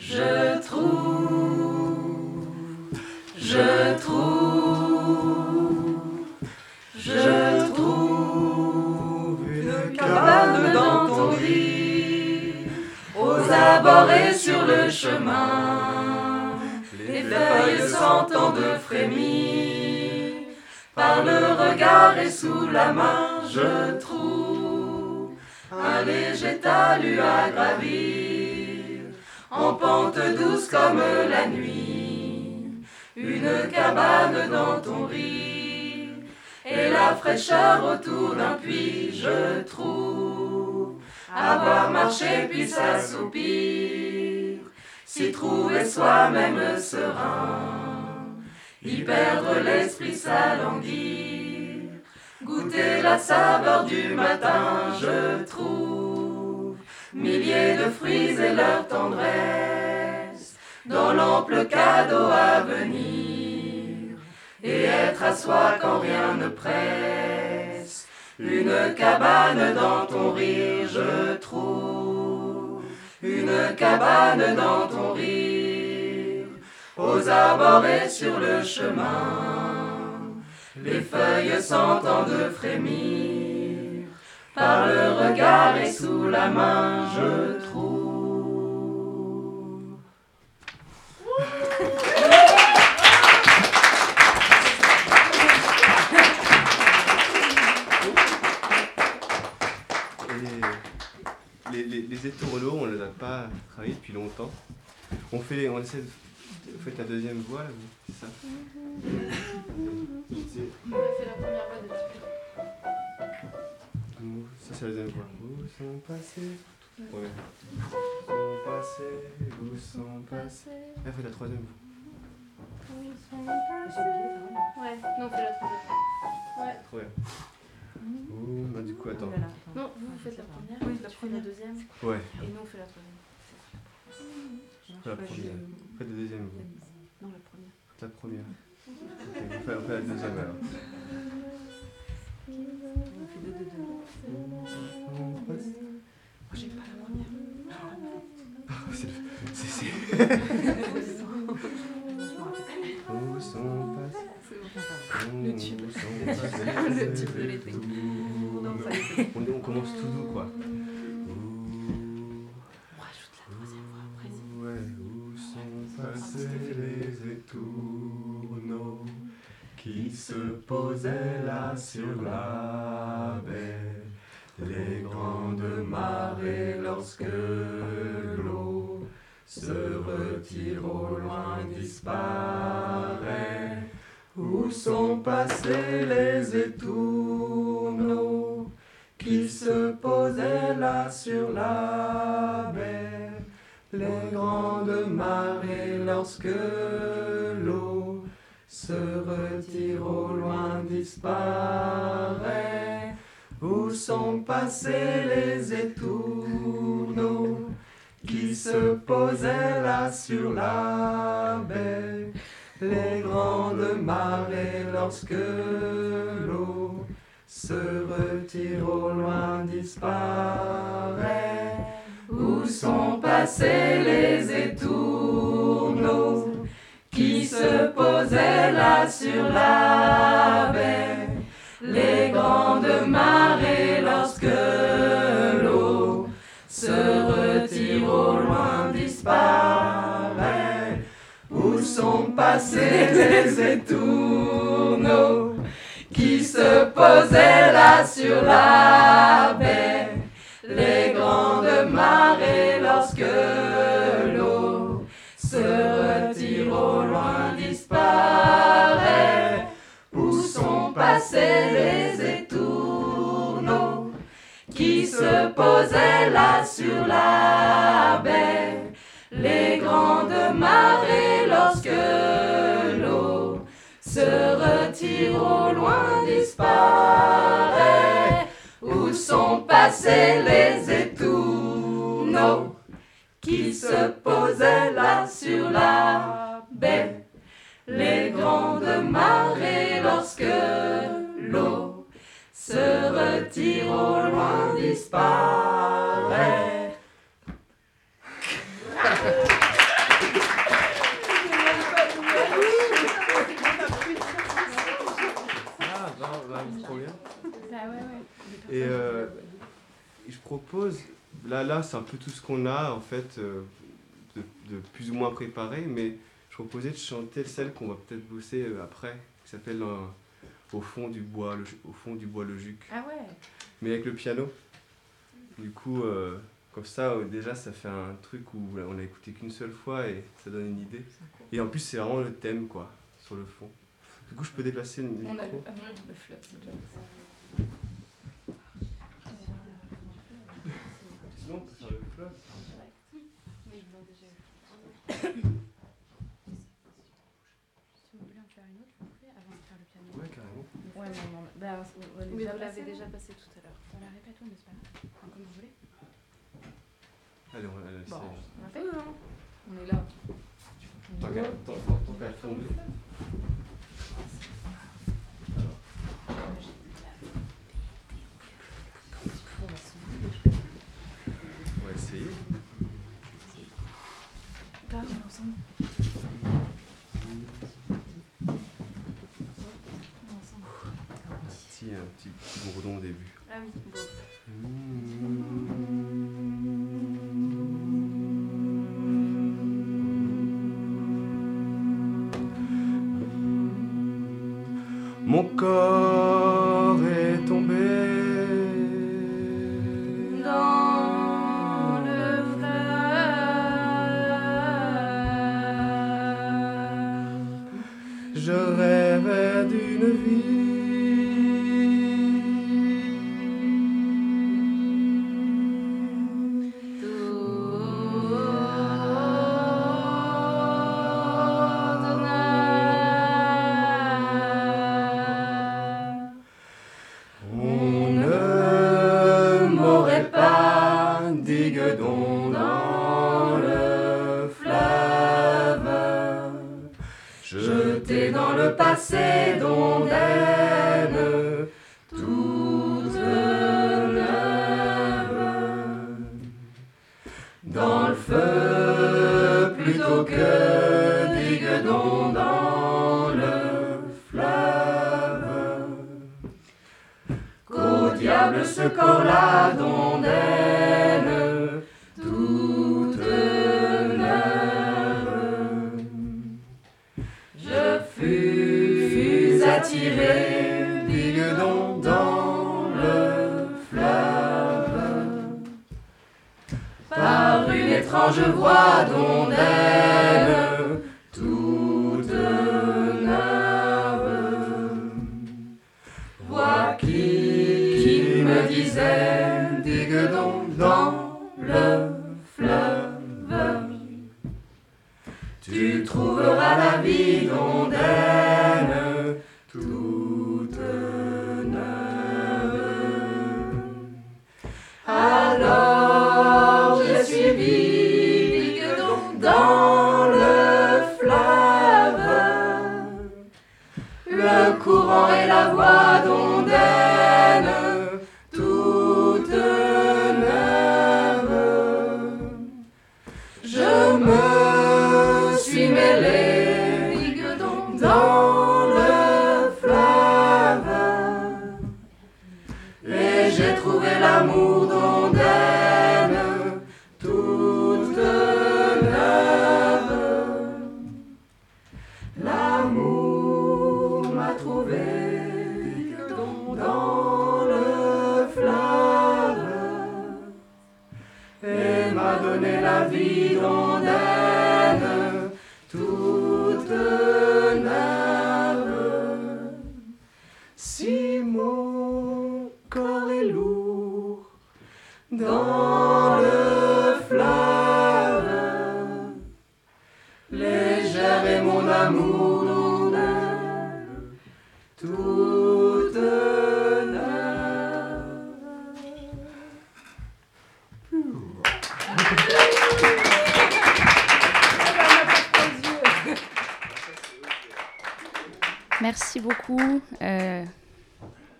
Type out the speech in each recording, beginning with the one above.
Je trouve, je trouve, je trouve une cabane dans ton lit, aux abords et sur le chemin. Les feuilles s'entendent frémir, par le regard et sous la main, je trouve un léger talus à en pente douce comme la nuit, une cabane dans ton rire, et la fraîcheur autour d'un puits, je trouve. Avoir marché puis s'assoupir, s'y trouver soi-même serein, y perdre l'esprit s'alanguir, goûter la saveur du matin, je trouve milliers de fruits et leur tendresse dans l'ample cadeau à venir, et être à soi quand rien ne presse. Une cabane dans ton rire, je trouve. Une cabane dans ton rire. Aux abords et sur le chemin. Les feuilles s'entendent frémir. Par le regard et sous la main, je trouve. Et les, les, les étourneaux, on ne les a pas travaillés depuis longtemps. On fait, on essaie de, vous faites la deuxième voix, là, c'est ça? C'est- On a fait la première voix depuis. Où- Ça c'est la deuxième voix. Où sont passés Ouais. Où sont passés Où sont passés Ah, faites la troisième voix. Ouais, non, on fait la troisième. Ouais. Trop bien. Ouh, bah du coup, attends. Non, vous, vous faites la première, Oui, la fais première. la deuxième, Ouais, et nous, on fait la troisième. faites la première. Faites la deuxième voix. Non, la première. Faites la première. Ok, on fait, on fait la deuxième alors. On fait deux, deux, deux. Où sont passés Moi, j'ai pas la première. C'est le- c'est- Où sont passés Le tube. Où sont passés Le tube de l'été. Ouh, Non, ça y est, c'est bon. On, on commence tout doux quoi. Ouh, On rajoute la troisième voix après. ouais, où sont passés les étourneaux qui se posaient là sur la Les grandes marées lorsque l'eau se retire au loin disparaît. Où sont passés les étourneaux qui se posaient là sur la baie Les grandes marées lorsque l'eau se retire au loin disparaît. Où sont passés les étourneaux qui se posaient là sur la baie? Les grandes marées lorsque l'eau se retire au loin disparaît. Où sont passés les étourneaux qui se posaient là sur la baie? Les grandes marées Où sont passés les étourneaux qui se posaient là sur la baie Les grandes marées lorsque l'eau se retire au loin disparaît. Où sont passés les étourneaux qui se posaient là sur la baie? Les grandes marées lorsque l'eau se retire au loin disparaît. Où sont passés les étourneaux qui se posaient là sur la baie? Les grandes marées lorsque l'eau se retire au loin disparaît. Là, c'est un peu tout ce qu'on a, en fait, euh, de, de plus ou moins préparé, mais je proposais de chanter celle qu'on va peut-être bosser euh, après, qui s'appelle Au fond du bois, le, au fond du bois le juc, Ah ouais mais avec le piano. Du coup, euh, comme ça, déjà, ça fait un truc où on l'a écouté qu'une seule fois et ça donne une idée. Et en plus, c'est vraiment le thème, quoi, sur le fond. Du coup, je peux déplacer le micro. On a le, non, le flop, déjà. Sinon, Mais ils l'ont déjà eu. Si vous voulez en faire une autre, vous pouvez avant de faire le piano. Ouais, carrément. Ouais, non, non, bah, on Oui, déjà vous l'avez passer, déjà non passé tout à l'heure. On la répète, ouais, mais c'est pas grave. Enfin, comme vous voulez. Allez, on va la laisser. Bon, on fait On est là. Tant qu'à tomber. On va Si, un petit, petit bourdon au début. Ah oui, bon. Mon corps d'ondaine, toute dans le feu plutôt que digue don dans le fleuve. Qu'au diable ce corps-là d'ondaine, une étrange voix d'ondaine, toute neuve voix qui, qui me disait digue donc dans le fleuve. Tu trouveras la vie d'ondaine toute neuve alors j'ai suivi et la voix d'ondaine, toute neuve. Je me suis mêlé, digue donc, dans le fleuve, et j'ai trouvé l'amour Si mon corps est lourd dans Merci beaucoup, euh,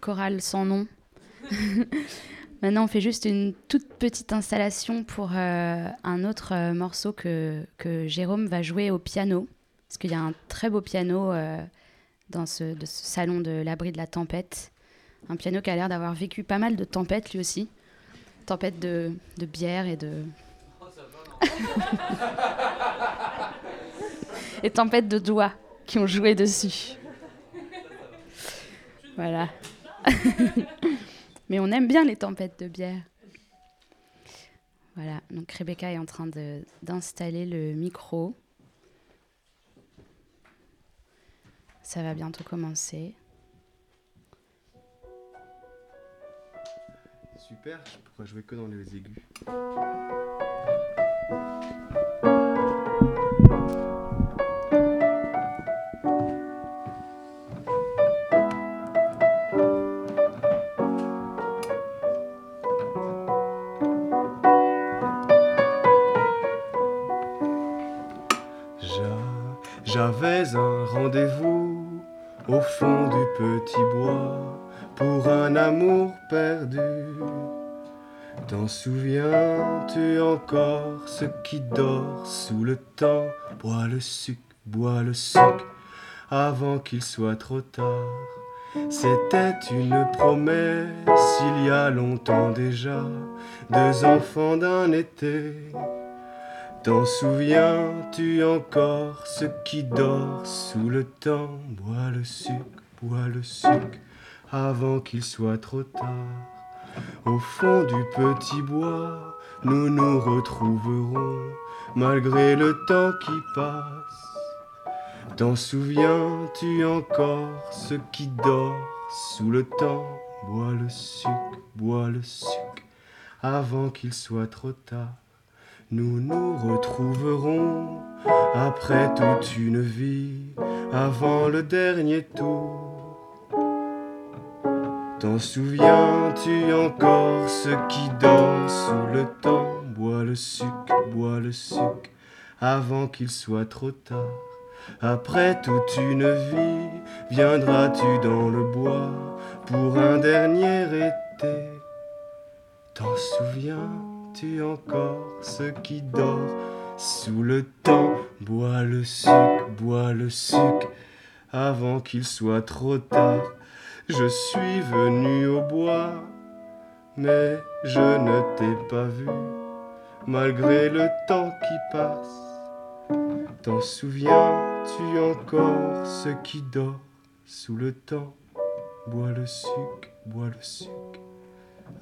chorale sans nom. Maintenant, on fait juste une toute petite installation pour euh, un autre euh, morceau que, Jérôme va jouer au piano. Parce qu'il y a un très beau piano euh, dans ce, salon de l'abri de la tempête. Un piano qui a l'air d'avoir vécu pas mal de tempêtes lui aussi. tempête de, de bière et de. et tempête de doigts qui ont joué dessus. Voilà. Mais on aime bien les tempêtes de bière. Voilà, donc Rebecca est en train d'installer le micro. Ça va bientôt commencer. Super, je pourrais jouer que dans les aigus? Pour un amour perdu. T'en souviens-tu encore ce qui dort sous le temps? Bois le suc, bois le suc avant qu'il soit trop tard. C'était une promesse il y a longtemps déjà, deux enfants d'un été. T'en souviens-tu encore ce qui dort sous le temps? Bois le suc, bois le suc avant qu'il soit trop tard. Au fond du petit bois, nous nous retrouverons malgré le temps qui passe. T'en souviens-tu encore ce qui dort sous le temps? Bois le suc, bois le suc avant qu'il soit trop tard. Nous nous retrouverons après toute une vie, avant le dernier tour. T'en souviens-tu encore ce qui dort sous le temps Bois le suc, bois le suc, avant qu'il soit trop tard. Après toute une vie, viendras-tu dans le bois pour un dernier été? T'en souviens-tu encore ce qui dort sous le temps Bois le suc, bois le suc, avant qu'il soit trop tard. Je suis venu au bois, mais je ne t'ai pas vu, malgré le temps qui passe. T'en souviens-tu encore ce qui dort sous le temps? Bois le suc, bois le suc,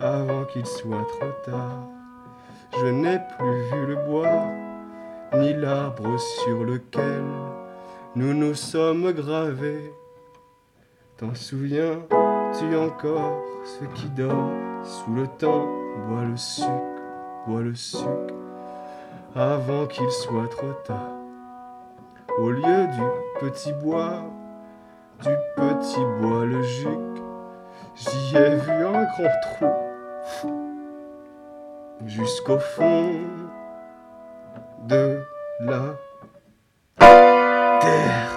avant qu'il soit trop tard. Je n'ai plus vu le bois, ni l'arbre sur lequel nous nous sommes gravés. T'en souviens-tu encore ce qui dort sous le temps Bois le suc, bois le suc, avant qu'il soit trop tard. Au lieu du petit bois, du petit bois le juc, j'y ai vu un grand trou jusqu'au fond de la terre.